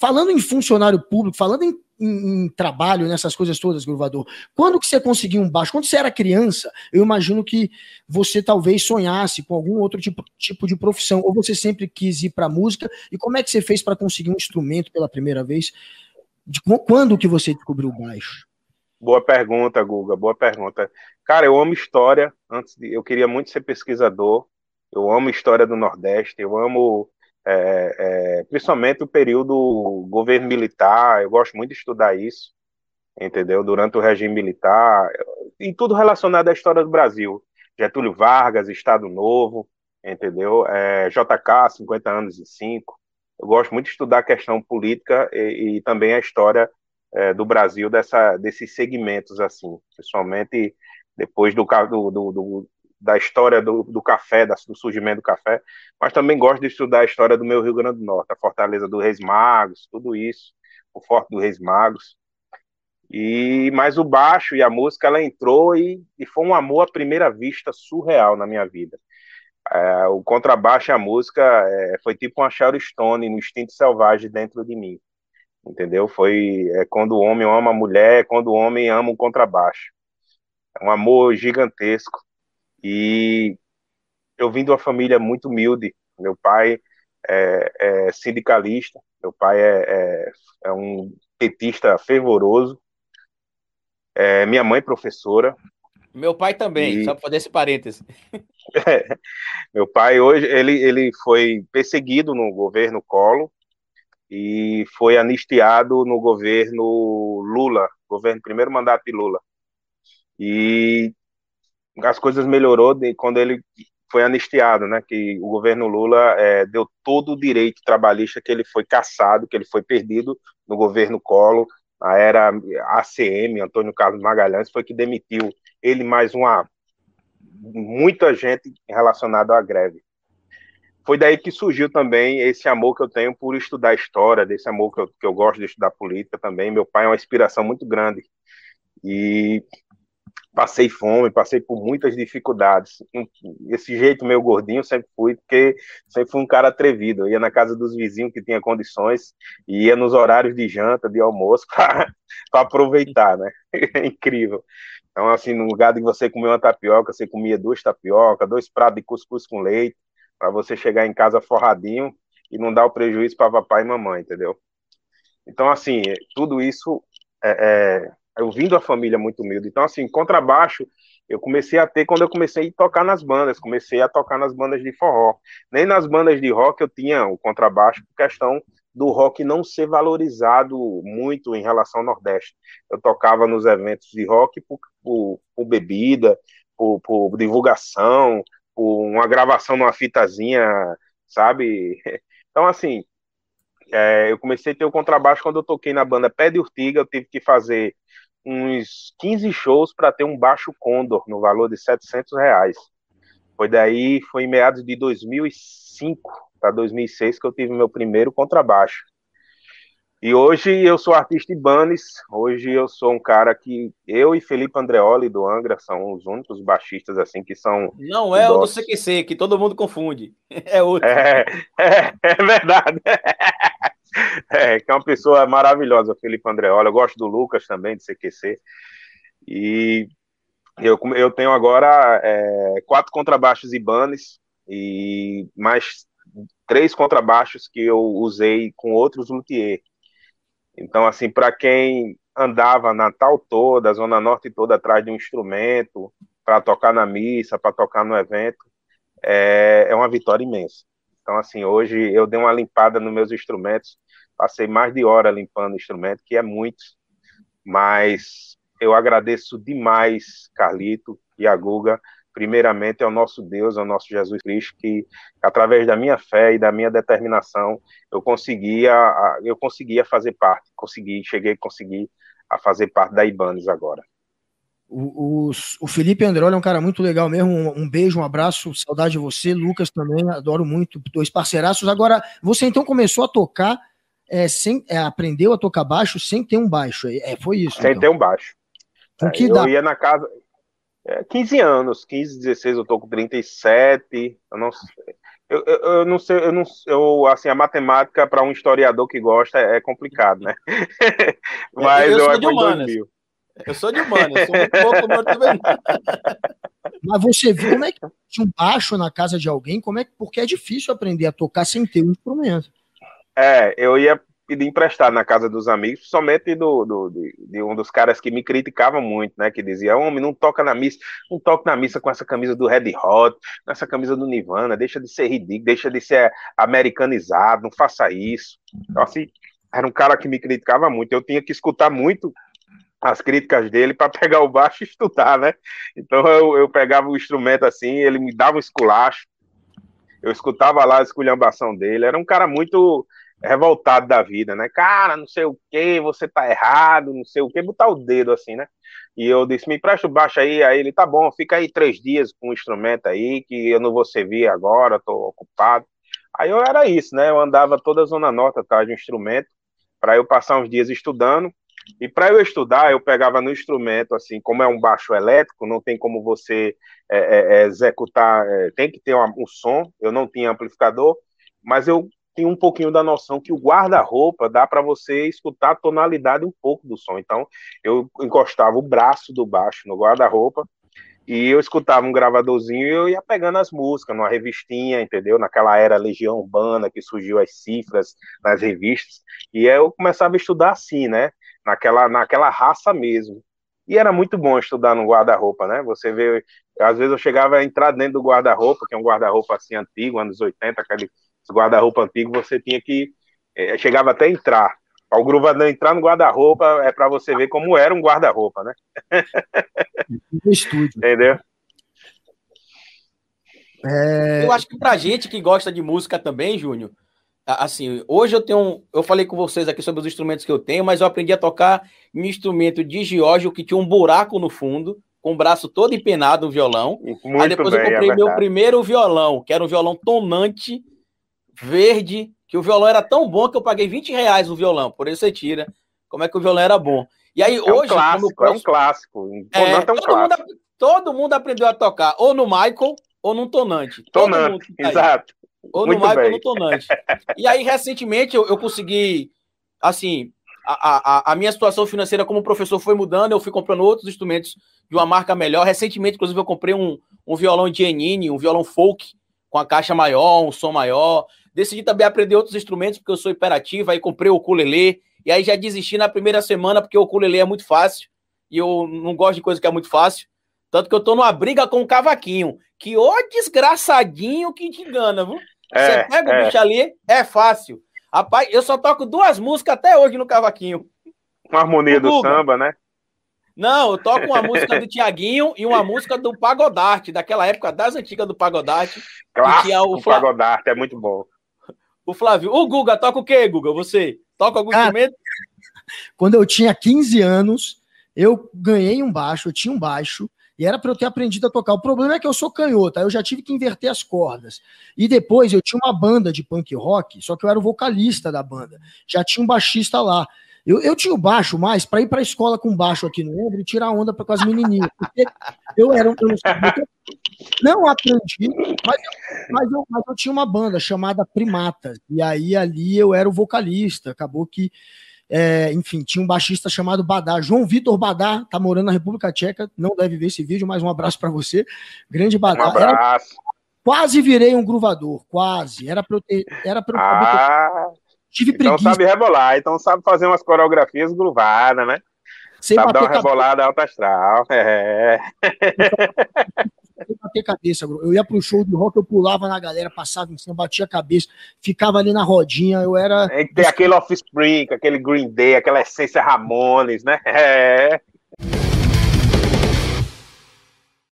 falando em funcionário público, falando em, em, em, trabalho, nessas coisas todas, Gruvador, quando que você conseguiu um baixo? Quando você era criança, eu imagino que você talvez sonhasse com algum outro tipo, tipo de profissão, ou você sempre quis ir para música, e como é que você fez para conseguir um instrumento pela primeira vez? De, quando que você descobriu o baixo? Boa pergunta, Guga, boa pergunta. Cara, eu amo história, antes de, eu queria muito ser pesquisador, eu amo história do Nordeste, eu amo é, é, principalmente o período governo militar, eu gosto muito de estudar isso, entendeu? Durante o regime militar, e tudo relacionado à história do Brasil. Getúlio Vargas, Estado Novo, entendeu? É, JK, 50 anos e 5. Eu gosto muito de estudar a questão política e, e também a história é, do Brasil dessa, desses segmentos, assim, principalmente depois do, do, do, da história do, do café, do surgimento do café, mas também gosto de estudar a história do meu Rio Grande do Norte, a fortaleza do Reis Magos, tudo isso, o Forte do Reis Magos. E mas o baixo e a música ela entrou e, e foi um amor à primeira vista surreal na minha vida. É, o contrabaixo e a música é, foi tipo uma Sharon Stone no instinto selvagem dentro de mim, entendeu? Foi é, quando o homem ama a mulher, quando o homem ama o contrabaixo. É um amor gigantesco e eu vim de uma família muito humilde. Meu pai é, é sindicalista, meu pai é, é, é, um petista fervoroso, é, minha mãe professora. Meu pai também, e... só para fazer esse parêntese. meu pai hoje ele, ele foi perseguido no governo Collor e foi anistiado no governo Lula, governo primeiro mandato de Lula. E as coisas melhorou de, quando ele foi anistiado, né? Que o governo Lula é, deu todo o direito trabalhista que ele foi caçado, que ele foi perdido no governo Collor, a era ACM, Antônio Carlos Magalhães, foi que demitiu ele mais uma muita gente relacionada à greve. Foi daí que surgiu também esse amor que eu tenho por estudar história, desse amor que eu, que eu gosto de estudar política também. Meu pai é uma inspiração muito grande. E passei fome, passei por muitas dificuldades. Esse jeito meio gordinho sempre fui, porque sempre fui um cara atrevido. Eu ia na casa dos vizinhos que tinha condições, e ia nos horários de janta, de almoço, para aproveitar, né? É incrível. Então, assim, no lugar de você comer uma tapioca, você comia duas tapioca, dois pratos de cuscuz com leite, para você chegar em casa forradinho e não dar o prejuízo para papai e mamãe, entendeu? Então, assim, tudo isso é, é eu vim da família muito humilde. Então, assim, contrabaixo eu comecei a ter quando eu comecei a tocar nas bandas, comecei a tocar nas bandas de forró. Nem nas bandas de rock eu tinha o contrabaixo, por questão do rock não ser valorizado muito em relação ao Nordeste. Eu tocava nos eventos de rock por, por, por bebida, por, por, divulgação, por uma gravação numa fitazinha, sabe? Então, assim, é, eu comecei a ter o contrabaixo quando eu toquei na banda Pé de Urtiga, eu tive que fazer uns 15 shows para ter um baixo Condor no valor de 700 reais. Foi daí, foi em meados de 2005 para 2006 que eu tive meu primeiro contrabaixo. E hoje eu sou artista Ibanez, hoje eu sou um cara que eu e Felipe Andreoli do Angra são os únicos baixistas assim que são Não é o do CQC, que todo mundo confunde. É outro. É, é, é verdade. É, que é uma pessoa maravilhosa, Felipe Andreola. Eu gosto do Lucas também, de CQC. E eu, eu tenho agora é, quatro contrabaixos Ibanez e mais três contrabaixos que eu usei com outros luthier. Então, assim, para quem andava Natal toda, Zona Norte toda atrás de um instrumento, para tocar na missa, para tocar no evento, é, é uma vitória imensa. Então, assim, hoje eu dei uma limpada nos meus instrumentos, passei mais de hora limpando o instrumento, que é muito, mas eu agradeço demais, Carlito e a Guga, primeiramente ao nosso Deus, ao nosso Jesus Cristo, que através da minha fé e da minha determinação, eu conseguia, eu conseguia fazer parte, consegui, cheguei a conseguir a fazer parte da Ibanez agora. O, o, o Felipe Androli é um cara muito legal mesmo. Um, um, beijo, um abraço, saudade de você. Lucas também, adoro muito, dois parceiraços. Agora, você então começou a tocar, é, sem, é, aprendeu a tocar baixo sem ter um baixo. É, foi isso. Sem então. ter um baixo. É, que eu dá? ia na casa. É, 15 anos, 15, 16, eu tô com 37. Eu não sei. Eu, eu, eu, não sei, eu não, eu, assim, a matemática para um historiador que gosta é, é complicado, né? Mas eu, eu sou de humanas. Eu sou de humanas, eu sou muito bom como eu também. Mas você viu como é que tinha um baixo na casa de alguém? Como é que, porque é difícil aprender a tocar sem ter um instrumento. É, eu ia pedir emprestado na casa dos amigos, somente do, do de, de, um dos caras que me criticava muito, né? Que dizia, homem, não toca na missa, não toca na missa com essa camisa do Red Hot, com essa camisa do Nirvana, deixa de ser ridículo, deixa de ser americanizado, não faça isso. Então, assim, era um cara que me criticava muito, eu tinha que escutar muito as críticas dele para pegar o baixo e estudar, né? Então eu, eu pegava o instrumento assim, ele me dava um esculacho, eu escutava lá a esculhambação dele, era um cara muito revoltado da vida, né? Cara, não sei o que, você tá errado, não sei o que, botar o dedo assim, né? E eu disse, me presta o baixo aí, aí ele, tá bom, fica aí três dias com o instrumento aí, que eu não vou servir agora, tô ocupado. Aí eu era isso, né? Eu andava toda a Zona Norte atrás de um instrumento, para eu passar uns dias estudando, e para eu estudar, eu pegava no instrumento, assim, como é um baixo elétrico, não tem como você é, é, executar, é, tem que ter um, um som, eu não tinha amplificador, mas eu tem um pouquinho da noção que o guarda-roupa dá para você escutar a tonalidade um pouco do som. Então, eu encostava o braço do baixo no guarda-roupa e eu escutava um gravadorzinho e eu ia pegando as músicas numa revistinha, entendeu? Naquela era Legião Urbana que surgiu as cifras nas revistas. E eu começava a estudar assim, né? Naquela, naquela raça mesmo. E era muito bom estudar no guarda-roupa, né? Você vê, às vezes eu chegava a entrar dentro do guarda-roupa, que é um guarda-roupa assim antigo, anos 80, aquele guarda-roupa antigo, você tinha que. É, chegava até entrar. O gruvador entrar no guarda-roupa é para você ver como era um guarda-roupa, né? No estúdio. Entendeu? É... Eu acho que pra gente que gosta de música também, Júnior, assim, hoje eu tenho. Eu falei com vocês aqui sobre os instrumentos que eu tenho, mas eu aprendi a tocar um instrumento de Giorgio que tinha um buraco no fundo, com o braço todo empenado, o violão. Muito Aí depois bem, eu comprei é meu primeiro violão, que era um violão tonante verde, que o violão era tão bom que eu paguei 20 reais no violão, por isso você tira. Como é que o violão era bom. E aí, é hoje. Um clássico, posso... É um clássico. É, é um todo, clássico. Mundo, todo mundo aprendeu a tocar, ou no Michael, ou no Tonante. Tonante, exato. Ou Muito no Michael, ou no Tonante. E aí, recentemente, eu, eu consegui. Assim, a, a, a, minha situação financeira como professor foi mudando, eu fui comprando outros instrumentos de uma marca melhor. Recentemente, inclusive, eu comprei um, um violão de Enine, um violão folk, com a caixa maior, um som maior. Decidi também aprender outros instrumentos, porque eu sou hiperativo, aí comprei o ukulele, e aí já desisti na primeira semana, porque o ukulele é muito fácil, e eu não gosto de coisa que é muito fácil. Tanto que eu tô numa briga com o cavaquinho, que ô desgraçadinho que te engana, viu? É, Você pega é. o bicho ali, é fácil. Rapaz, eu só toco duas músicas até hoje no cavaquinho. Uma harmonia do samba, né? Não, eu toco uma música do Tiaguinho e uma música do Pagodarte, daquela época das antigas do Pagodarte. Clássico, que é o Fla... Pagodarte, é muito bom. O Flávio. O Guga, toca o quê, Guga? Você? Toca algum ah, instrumento? Quando eu tinha 15 anos, eu ganhei um baixo, eu tinha um baixo, e era para eu ter aprendido a tocar. O problema é que eu sou canhoto, aí eu já tive que inverter as cordas. E depois eu tinha uma banda de punk rock, só que eu era o vocalista da banda. Já tinha um baixista lá. Eu, eu tinha o baixo mais para ir para a escola com baixo aqui no ombro e tirar onda com as menininhas. Eu era eu não, não aprendi, mas eu, mas, eu, mas eu tinha uma banda chamada Primatas. E aí ali eu era o vocalista. Acabou que, é, enfim, tinha um baixista chamado Badá. João Vitor Badá, tá morando na República Tcheca, não deve ver esse vídeo, mas um abraço para você. Grande Badá. Um abraço. Era, quase virei um gruvador, quase. Era para eu ter. Era eu ah. Tive então preguiça. sabe rebolar, então sabe fazer umas coreografias gruvadas, né? Sem sabe dar uma rebolada alta astral. É. Sem bater cabeça, eu ia pro show de rock, eu pulava na galera, passava em cima, batia a cabeça, ficava ali na rodinha, eu era. Tem aquele Offspring, aquele Green Day, aquela essência Ramones, né? É.